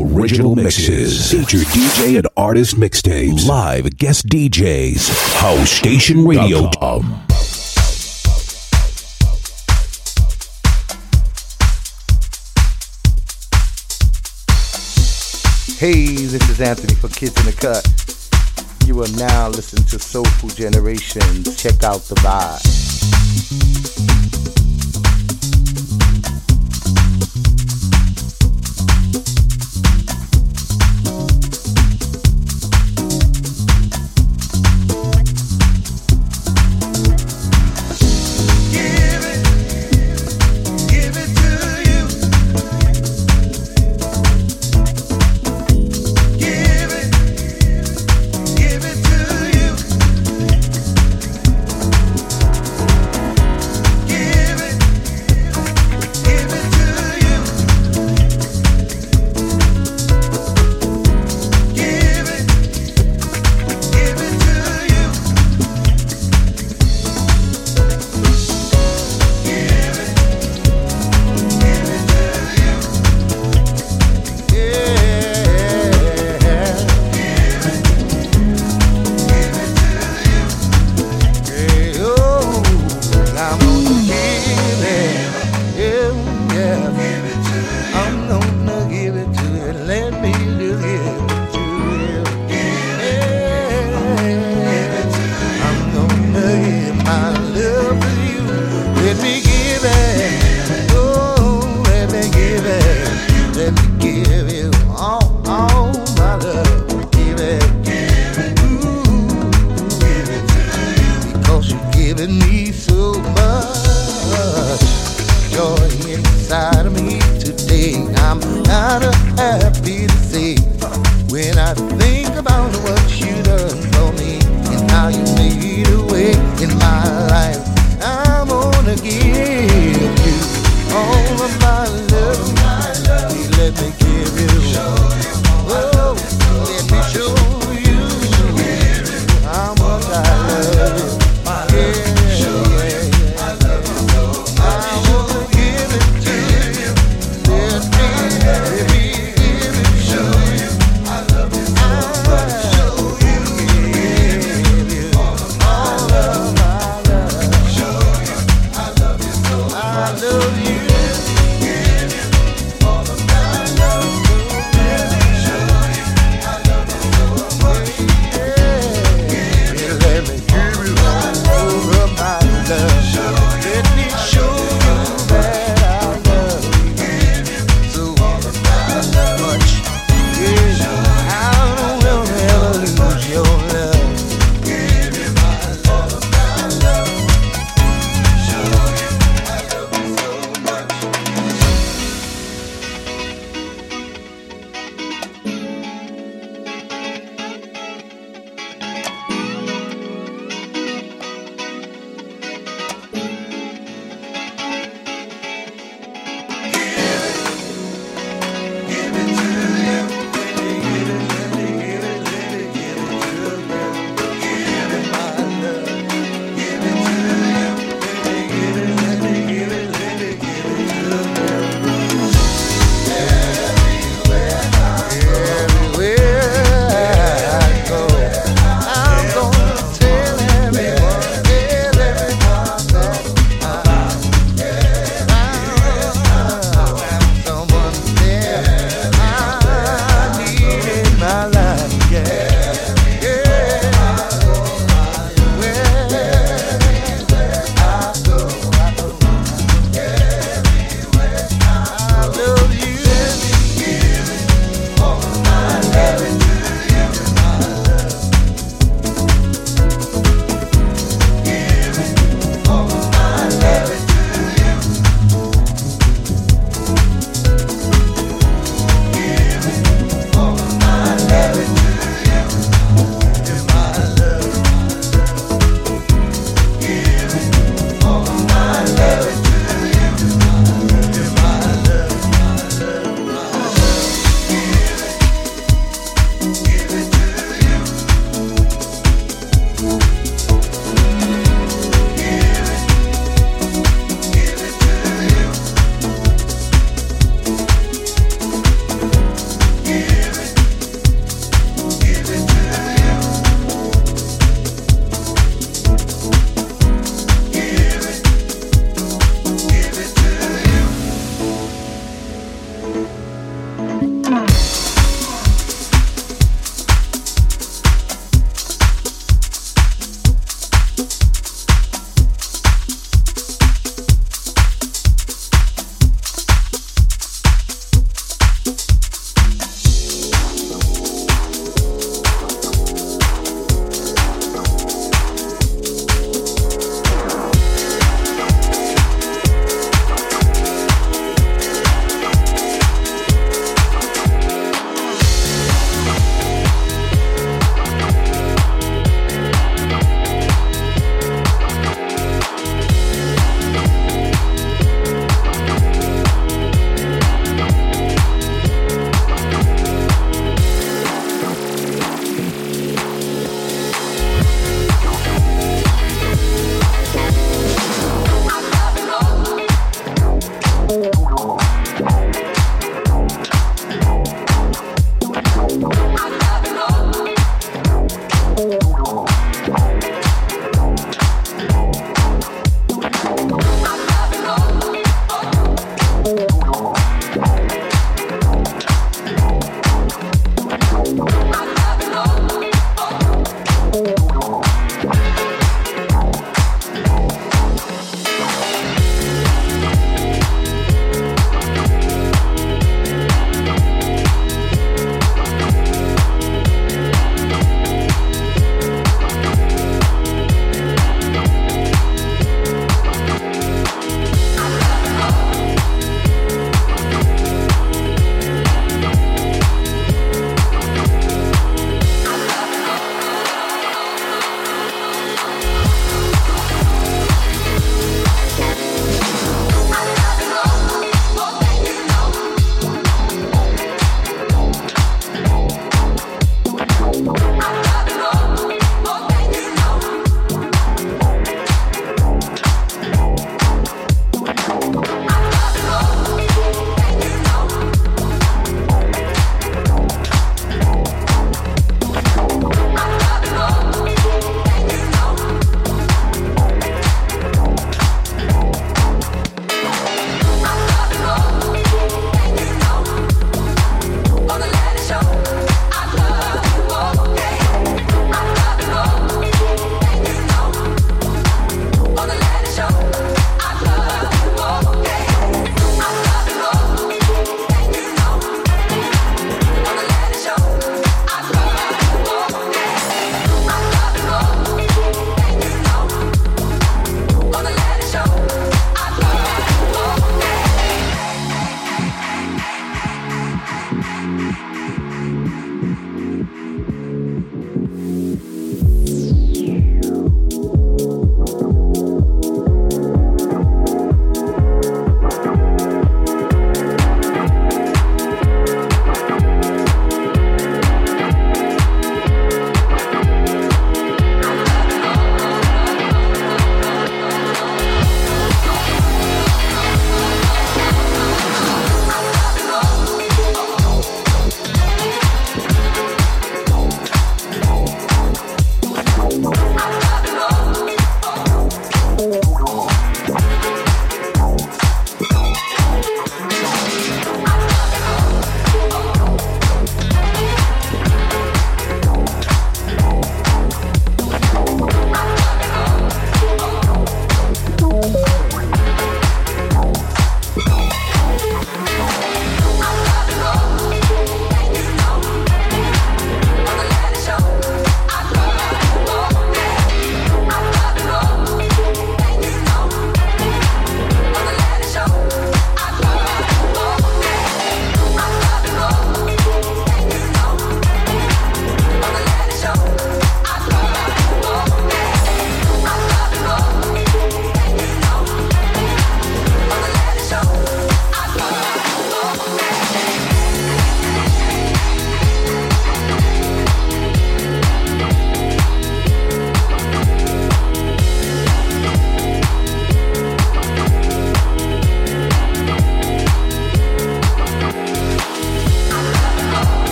Original mixes. Feature DJ and artist mixtapes. Live guest DJs. house station radio. HouseStationRadio.com. Hey, this is Anthony for Kids in the Cut. You are now listening to Soulful Generations. Check out the vibe.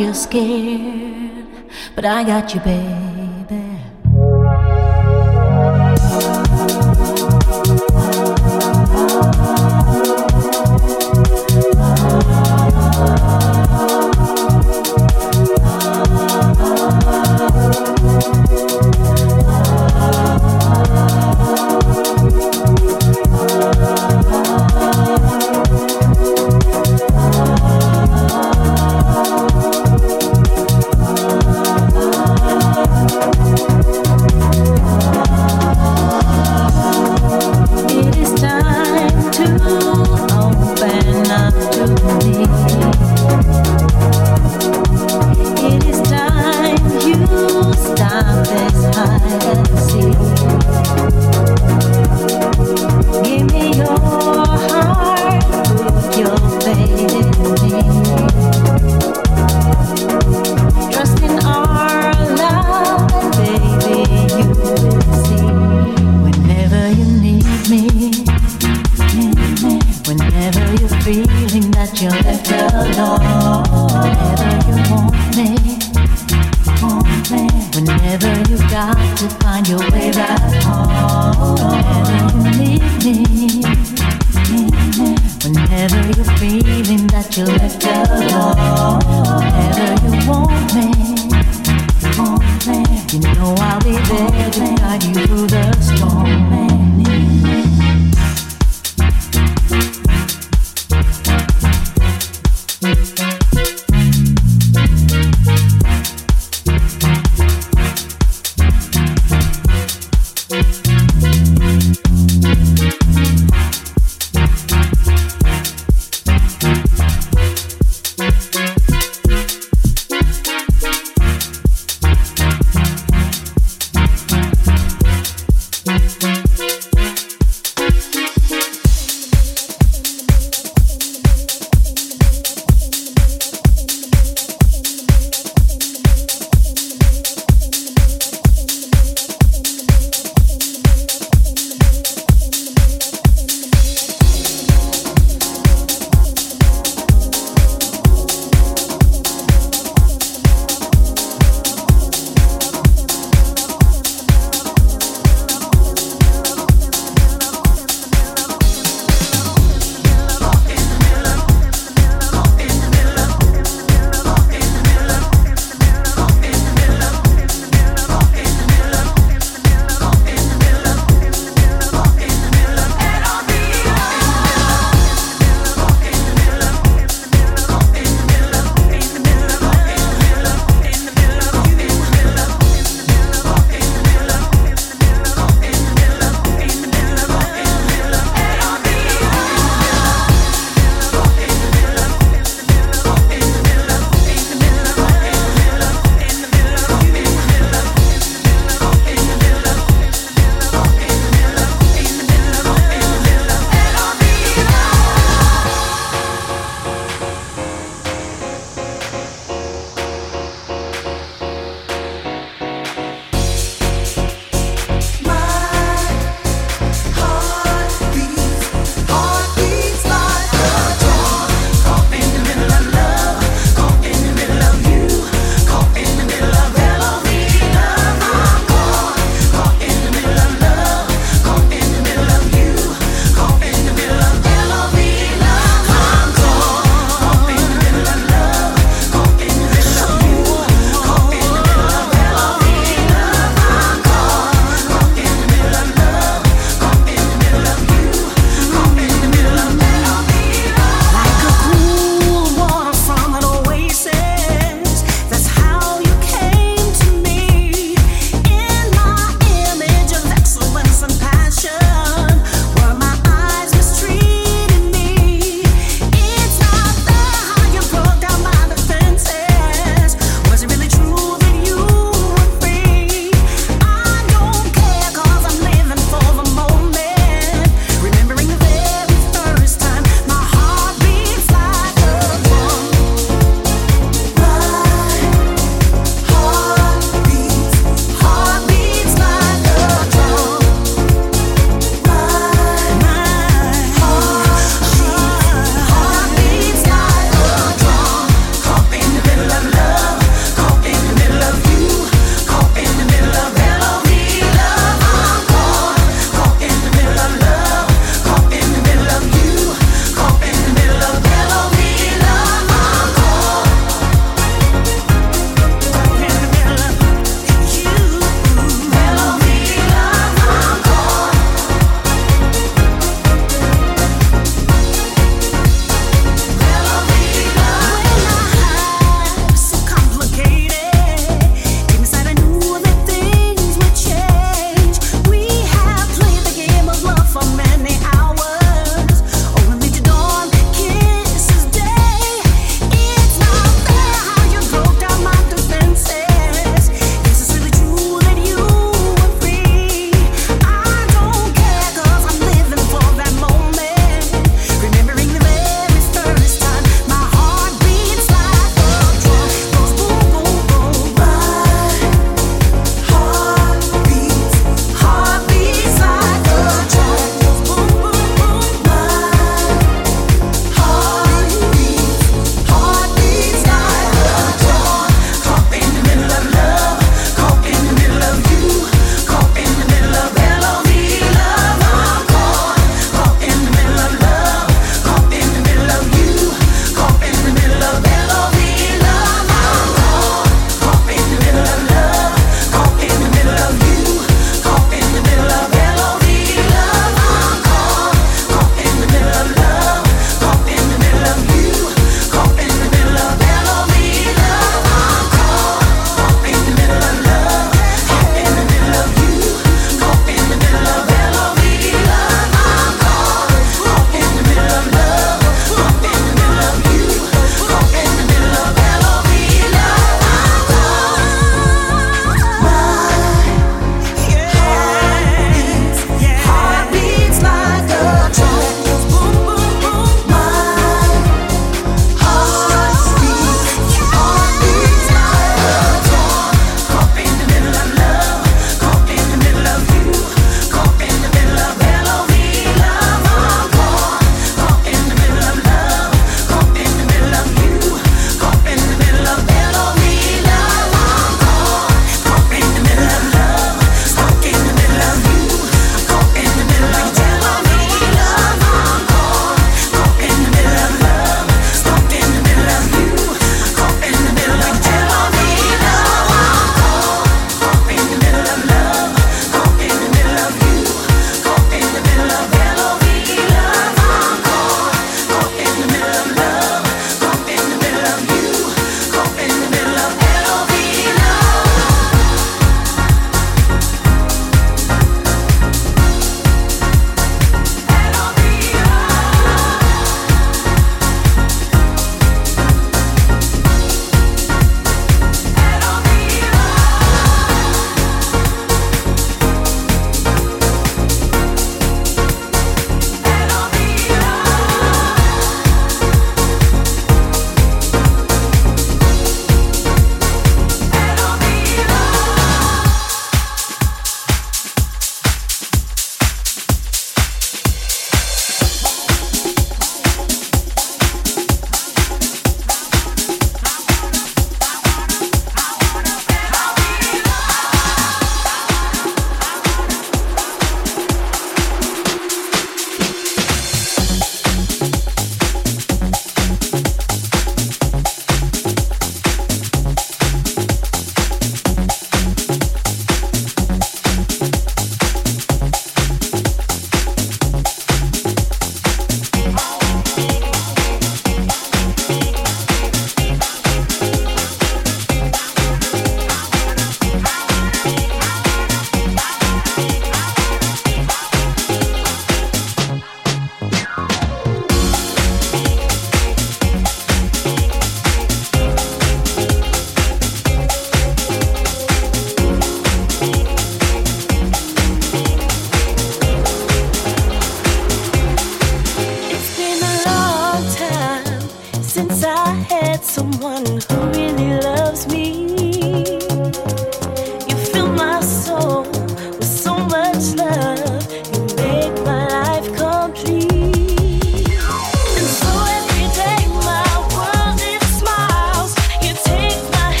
you're scared, but I got you, babe. to find your way back home. Whenever you need me, whenever you're feeling that you're left alone, whenever you want me, you know I'll be there to guide you through the storm.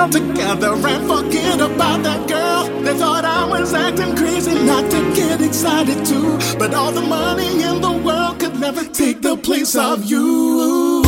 myself together and forget about that girl. They thought I was acting crazy not to get excited too. But all the money in the world could never take the place of you.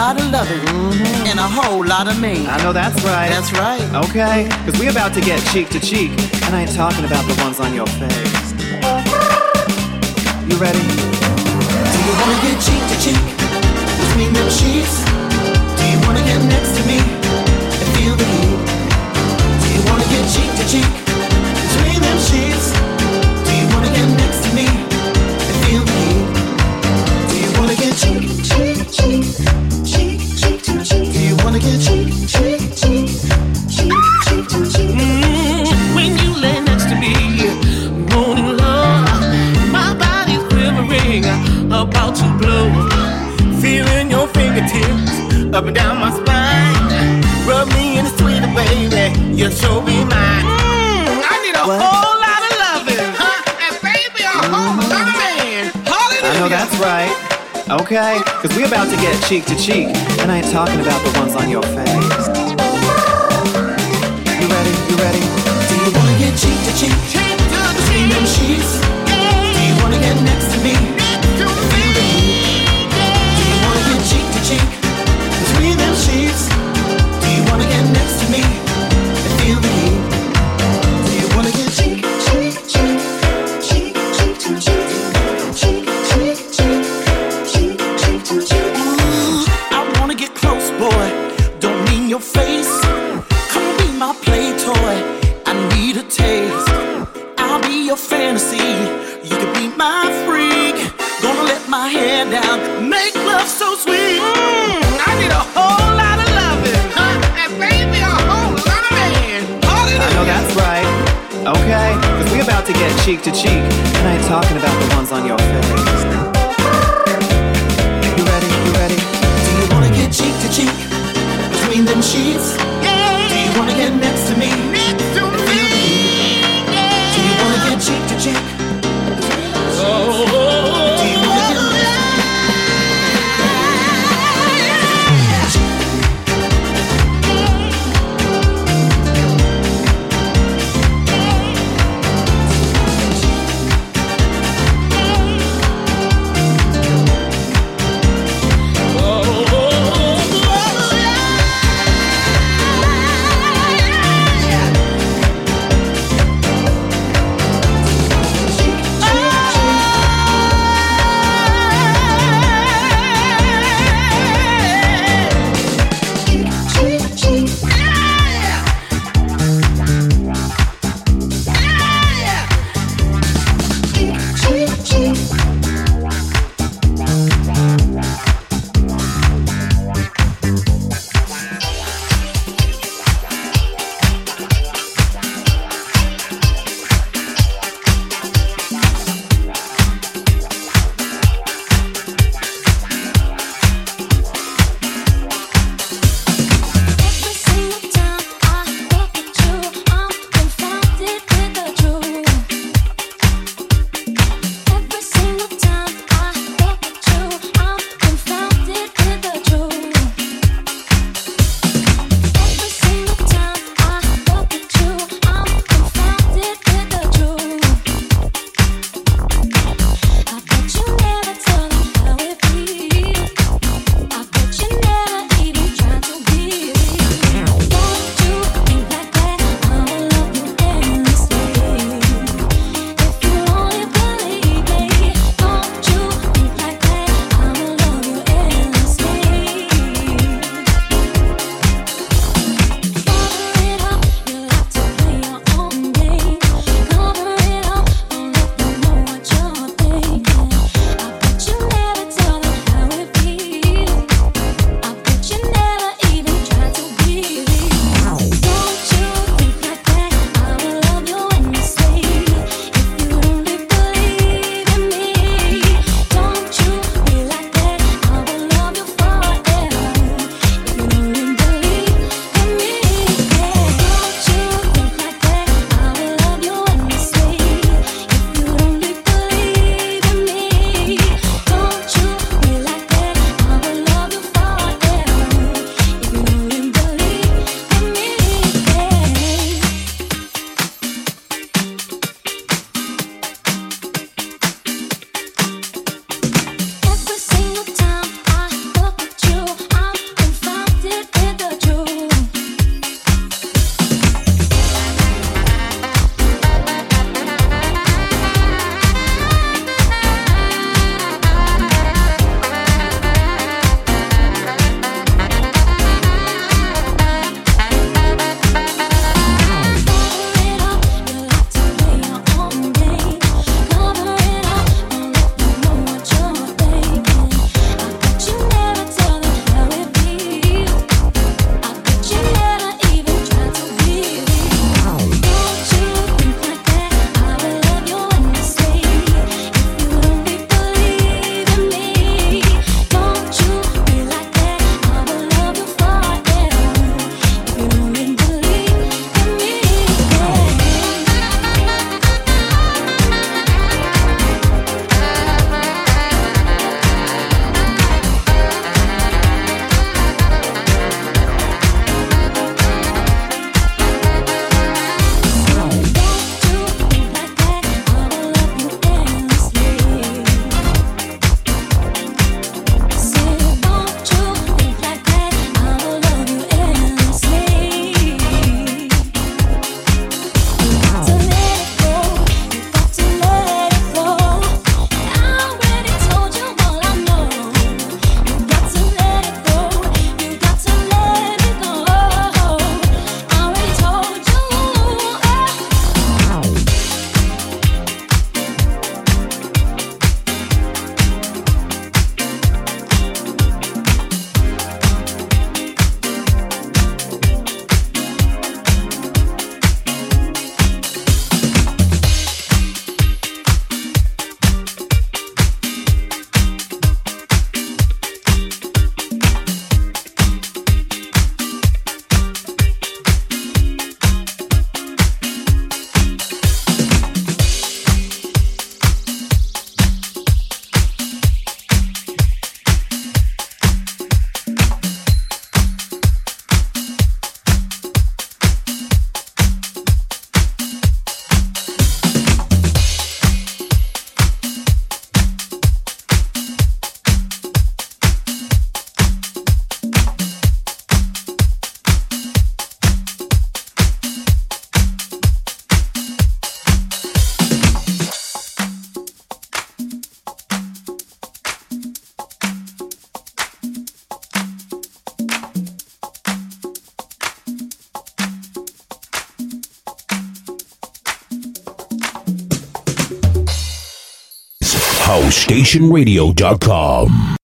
Lot of loving Mm-hmm. and a whole lot of me. I know that's right. That's right. Okay, cause we about to get cheek to cheek, and I ain't talking about the ones on your face. You ready? Do you wanna get cheek to cheek between them sheets? Do you wanna get next to me and feel the heat? Do you wanna get cheek to cheek between them sheets? Up and down my spine. Rub me in the sweet baby, you so be mine. Mm, I need a whole lot of loving, huh? And baby, a whole lot of man. Hallelujah. I know that's right. Okay, cause we about to get cheek to cheek, and I ain't talking about the ones on your face. Cheek to cheek, HouseStationRadio.com.